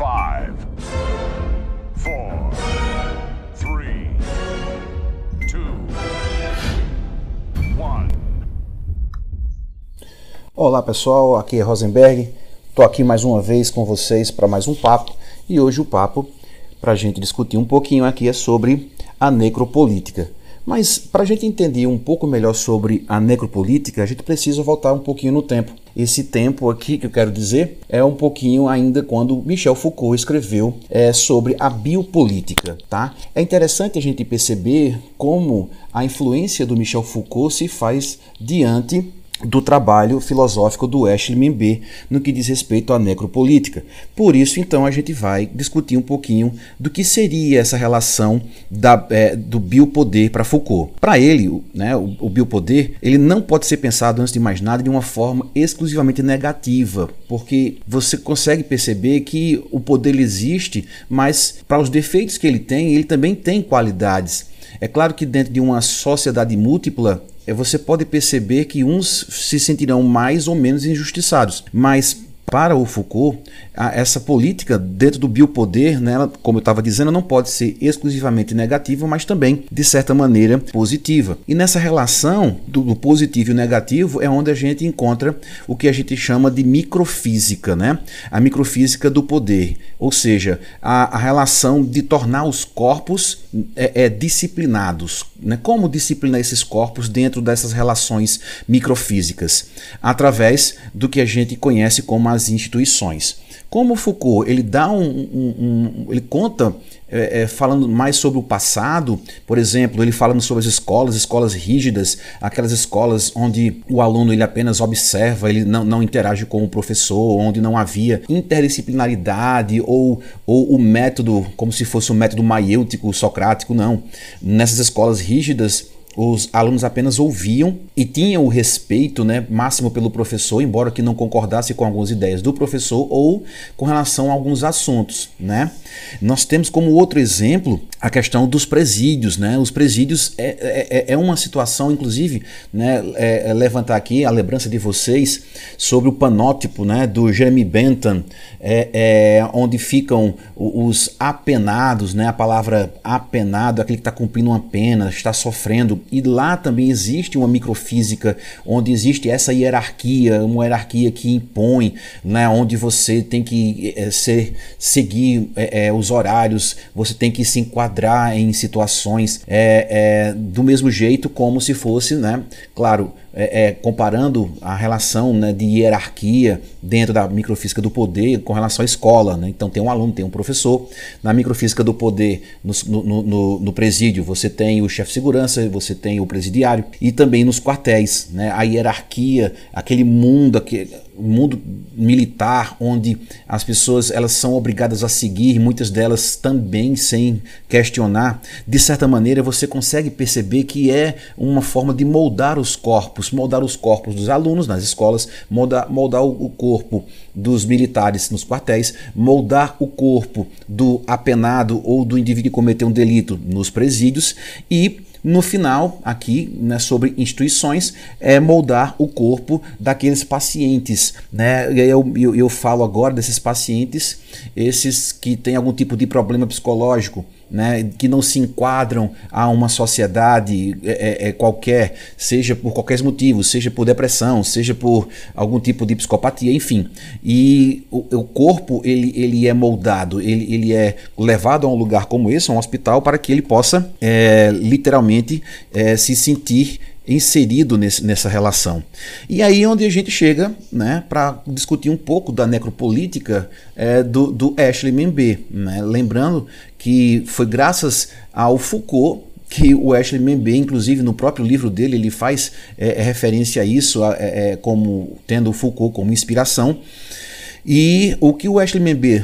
Five, four, three, two, one. Olá pessoal, aqui é Rosenberg. Estou aqui mais uma vez com vocês para mais um papo e hoje o papo para a gente discutir um pouquinho aqui é sobre a necropolítica. Mas para a gente entender um pouco melhor sobre a necropolítica, a gente precisa voltar um pouquinho no tempo. Esse tempo aqui que eu quero dizer é um pouquinho ainda quando Michel Foucault escreveu é, sobre a biopolítica, tá? É interessante a gente perceber como a influência do Michel Foucault se faz diante do trabalho filosófico do Ashley Membe no que diz respeito à necropolítica. Por isso, então, a gente vai discutir um pouquinho do que seria essa relação da, é, do biopoder para Foucault. Para ele, né, o, o biopoder ele não pode ser pensado, antes de mais nada, de uma forma exclusivamente negativa, porque você consegue perceber que o poder existe, mas para os defeitos que ele tem, ele também tem qualidades. É claro que dentro de uma sociedade múltipla, você pode perceber que uns se sentirão mais ou menos injustiçados, mas para o Foucault, essa política dentro do biopoder, né, como eu estava dizendo, não pode ser exclusivamente negativa, mas também, de certa maneira, positiva. E nessa relação do, do positivo e negativo é onde a gente encontra o que a gente chama de microfísica, né? a microfísica do poder, ou seja, a, a relação de tornar os corpos é, é, disciplinados. Né? Como disciplinar esses corpos dentro dessas relações microfísicas? Através do que a gente conhece como as instituições. Como Foucault ele dá um, um, um ele conta é, é, falando mais sobre o passado, por exemplo, ele falando sobre as escolas, escolas rígidas, aquelas escolas onde o aluno ele apenas observa, ele não, não interage com o professor, onde não havia interdisciplinaridade ou, ou o método, como se fosse o método maiêutico, socrático, não. Nessas escolas rígidas, os alunos apenas ouviam e tinham o respeito né, máximo pelo professor, embora que não concordasse com algumas ideias do professor ou com relação a alguns assuntos. Né? Nós temos como outro exemplo a questão dos presídios. Né? Os presídios é, é, é, é uma situação, inclusive, né, é, é levantar aqui a lembrança de vocês sobre o panótipo né, do Jeremy Bentham, é, onde ficam os apenados, né, a palavra apenado, aquele que está cumprindo uma pena, está sofrendo e lá também existe uma microfísica onde existe essa hierarquia, uma hierarquia que impõe, né, onde você tem que é, ser, seguir é, os horários, você tem que se enquadrar em situações é, do mesmo jeito como se fosse, né, claro, é, é, comparando a relação né, de hierarquia dentro da microfísica do poder com relação à escola. Né? Então tem um aluno, tem um professor. Na microfísica do poder, no, no, no, no presídio, você tem o chefe de segurança, você tem o presidiário e também nos quartéis. Né? A hierarquia, aquele mundo, aquele, mundo militar onde as pessoas elas são obrigadas a seguir, muitas delas também sem questionar, de certa maneira você consegue perceber que é uma forma de moldar os corpos, moldar os corpos dos alunos nas escolas, moldar, moldar o corpo dos militares nos quartéis, moldar o corpo do apenado ou do indivíduo que cometeu um delito nos presídios e no final, aqui, né, sobre instituições, é moldar o corpo daqueles pacientes. Né? Eu, eu, eu falo agora desses pacientes, esses que têm algum tipo de problema psicológico né, que não se enquadram a uma sociedade é, é, é, qualquer, seja por qualquer motivo, seja por depressão, seja por algum tipo de psicopatia, enfim. E o, o corpo ele, ele é moldado, ele, ele é levado a um lugar como esse, um hospital, para que ele possa é, literalmente é, se sentir inserido nesse, nessa relação. E aí é onde a gente chega né, para discutir um pouco da necropolítica é, do, do Ashley Membe. Né? Lembrando que foi graças ao Foucault que o Ashley Membe, inclusive no próprio livro dele, ele faz é, é referência a isso, é, é, como tendo o Foucault como inspiração. E o que o Ashley Membe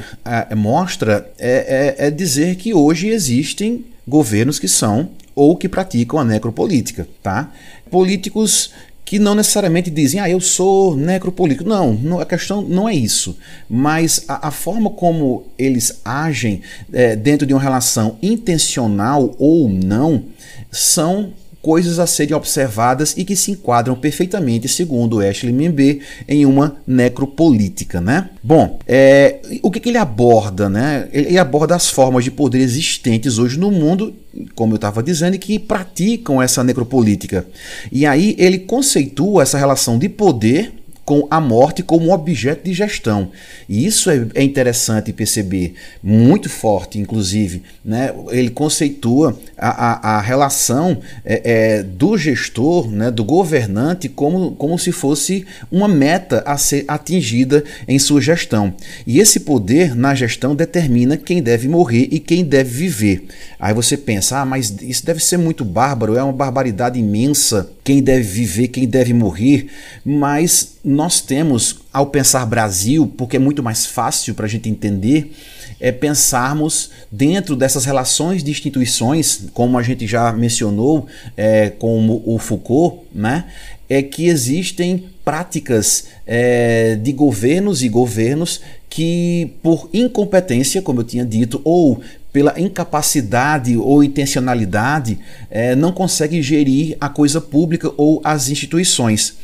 mostra é, é, é dizer que hoje existem governos que são ou que praticam a necropolítica, tá? Políticos que não necessariamente dizem, ah, eu sou necropolítico. Não, não, a questão não é isso. Mas a, a forma como eles agem é, dentro de uma relação intencional ou não são coisas a serem observadas e que se enquadram perfeitamente, segundo Ashley Membe, em uma necropolítica, né? Bom, é, o que, que ele aborda, né? Ele aborda as formas de poder existentes hoje no mundo, como eu estava dizendo, que praticam essa necropolítica. E aí ele conceitua essa relação de poder com a morte como objeto de gestão. E isso é, é interessante perceber, muito forte, inclusive. Né? Ele conceitua a, a, a relação é, é, do gestor, né, do governante, como, como se fosse uma meta a ser atingida em sua gestão. E esse poder na gestão determina quem deve morrer e quem deve viver. Aí você pensa, ah, mas isso deve ser muito bárbaro, é uma barbaridade imensa quem deve viver, quem deve morrer, mas nós temos, ao pensar Brasil, porque é muito mais fácil para a gente entender, é pensarmos dentro dessas relações de instituições, como a gente já mencionou, é, como o Foucault, né? É que existem práticas é, de governos e governos que, por incompetência, como eu tinha dito, ou pela incapacidade ou intencionalidade, é, não conseguem gerir a coisa pública ou as instituições.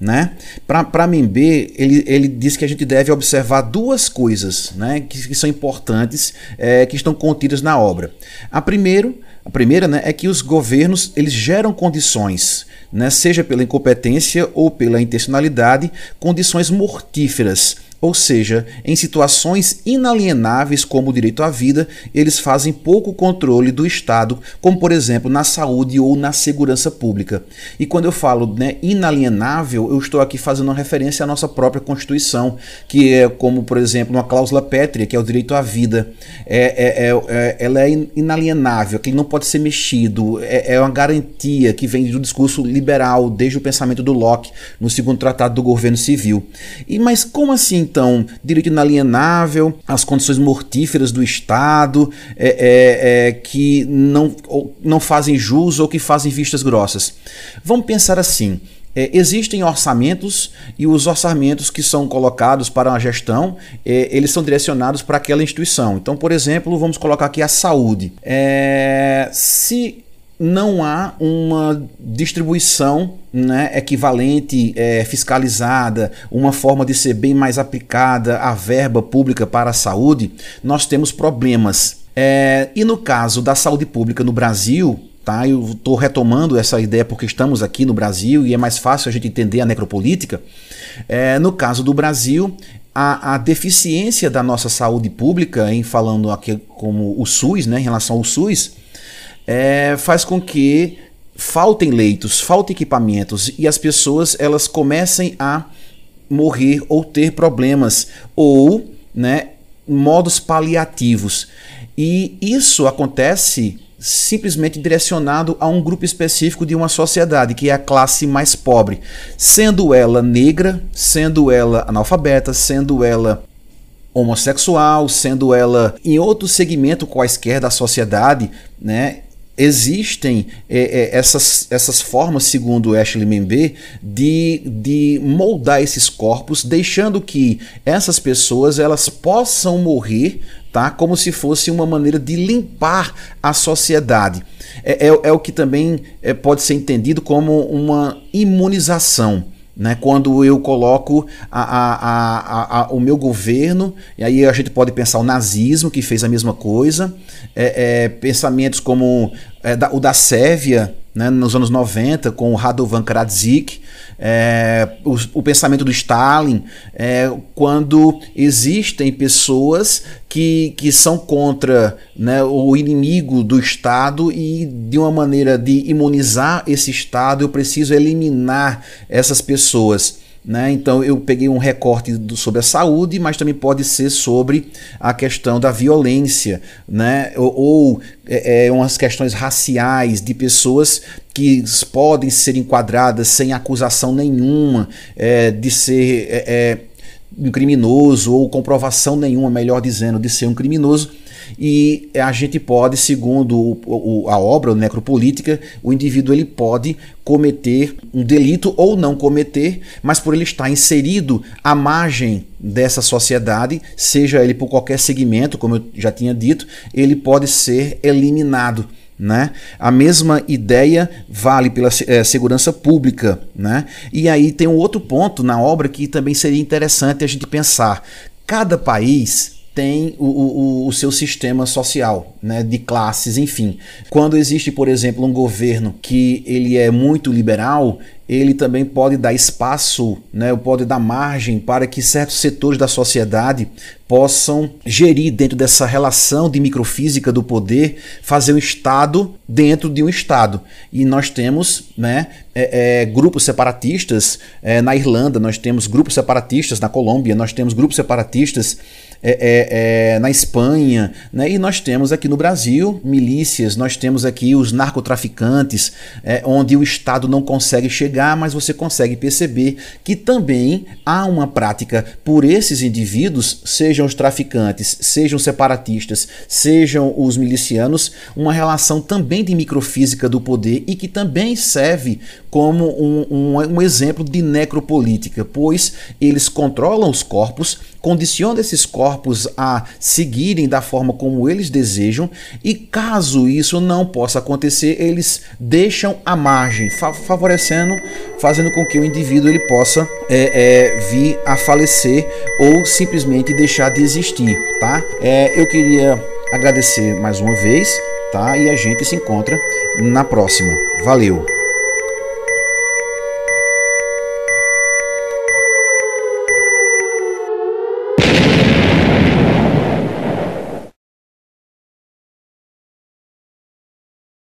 Né? Para Membe, ele, ele diz que a gente deve observar duas coisas né, que, que são importantes, é, que estão contidas na obra. A, primeiro, a primeira né, é que os governos eles geram condições, né, seja pela incompetência ou pela intencionalidade, condições mortíferas ou seja, em situações inalienáveis como o direito à vida, eles fazem pouco controle do Estado, como por exemplo na saúde ou na segurança pública. E quando eu falo né, inalienável, eu estou aqui fazendo uma referência à nossa própria Constituição, que é como, por exemplo, uma cláusula pétrea, que é o direito à vida. É, é, é, é ela é inalienável, que não pode ser mexido, é, é uma garantia que vem do discurso liberal, desde o pensamento do Locke, no segundo tratado do governo civil. E Mas como assim? Então direito inalienável, as condições mortíferas do Estado, é, é, é, que não, não fazem jus ou que fazem vistas grossas. Vamos pensar assim. É, existem orçamentos e os orçamentos que são colocados para uma gestão, é, eles são direcionados para aquela instituição. Então, por exemplo, vamos colocar aqui a saúde. É, se não há uma distribuição né, equivalente, é, fiscalizada, uma forma de ser bem mais aplicada a verba pública para a saúde, nós temos problemas. É, e no caso da saúde pública no Brasil, tá, eu estou retomando essa ideia porque estamos aqui no Brasil e é mais fácil a gente entender a necropolítica. É, no caso do Brasil, a, a, deficiência da nossa saúde pública, em falando aqui como o SUS, né, em relação ao SUS, é, faz com que faltem leitos, faltem equipamentos e as pessoas elas comecem a morrer ou ter problemas ou né, modos paliativos. E isso acontece simplesmente direcionado a um grupo específico de uma sociedade, que é a classe mais pobre, sendo ela negra, sendo ela analfabeta, sendo ela homossexual, sendo ela em outro segmento quaisquer da sociedade, né? Existem é, é, essas, essas formas, segundo Ashley Membe, de, de moldar esses corpos, deixando que essas pessoas elas possam morrer tá? como se fosse uma maneira de limpar a sociedade. É, é, é o que também é, pode ser entendido como uma imunização. Né, quando eu coloco a, a, a, o meu governo, e aí a gente pode pensar o nazismo, que fez a mesma coisa, é, é, pensamentos como é, da, o da Sérvia, né, nos anos 90, com o Radovan Karadzic, é, o, o, pensamento do Stalin, é, quando existem pessoas que, que são contra né, o inimigo do Estado e de uma maneira de imunizar esse Estado, eu preciso eliminar essas pessoas. Né? Então eu peguei um recorte do, sobre a saúde, mas também pode ser sobre a questão da violência, né? ou, ou é, é, umas questões raciais de pessoas que podem ser enquadradas sem acusação nenhuma é, de ser é, é um criminoso ou comprovação nenhuma, melhor dizendo, de ser um criminoso e a gente pode, segundo o, o, a obra o necropolítica, o indivíduo ele pode cometer um delito ou não cometer, mas por ele estar inserido à margem dessa sociedade, seja ele por qualquer segmento, como eu já tinha dito, ele pode ser eliminado. Né? A mesma ideia vale pela é, segurança pública. Né? E aí tem um outro ponto na obra que também seria interessante a gente pensar. Cada país tem o, o, o, seu sistema social, né, de classes, enfim. Quando existe, por exemplo, um governo que ele é muito liberal, ele também pode dar espaço, né, pode dar margem para que certos setores da sociedade possam gerir dentro dessa relação de microfísica do poder, fazer um Estado dentro de um Estado. E nós temos né, é, é, grupos separatistas é, na Irlanda, nós temos grupos separatistas na Colômbia, nós temos grupos separatistas é, é, é, na Espanha, né? e nós temos aqui no Brasil milícias, nós temos aqui os narcotraficantes, é, onde o Estado não consegue chegar, mas você consegue perceber que também há uma prática por esses indivíduos, sejam os traficantes, sejam separatistas, sejam os milicianos, uma relação também de microfísica do poder e que também serve como um, um, um exemplo de necropolítica, pois eles controlam os corpos, condicionam esses corpos a seguirem da forma como eles desejam, e caso isso não possa acontecer, eles deixam a margem, favorecendo, fazendo com que o indivíduo ele possa é, é, vir a falecer ou simplesmente deixar de existir, tá? É, eu queria agradecer mais uma vez, tá? E a gente se encontra na próxima. Valeu!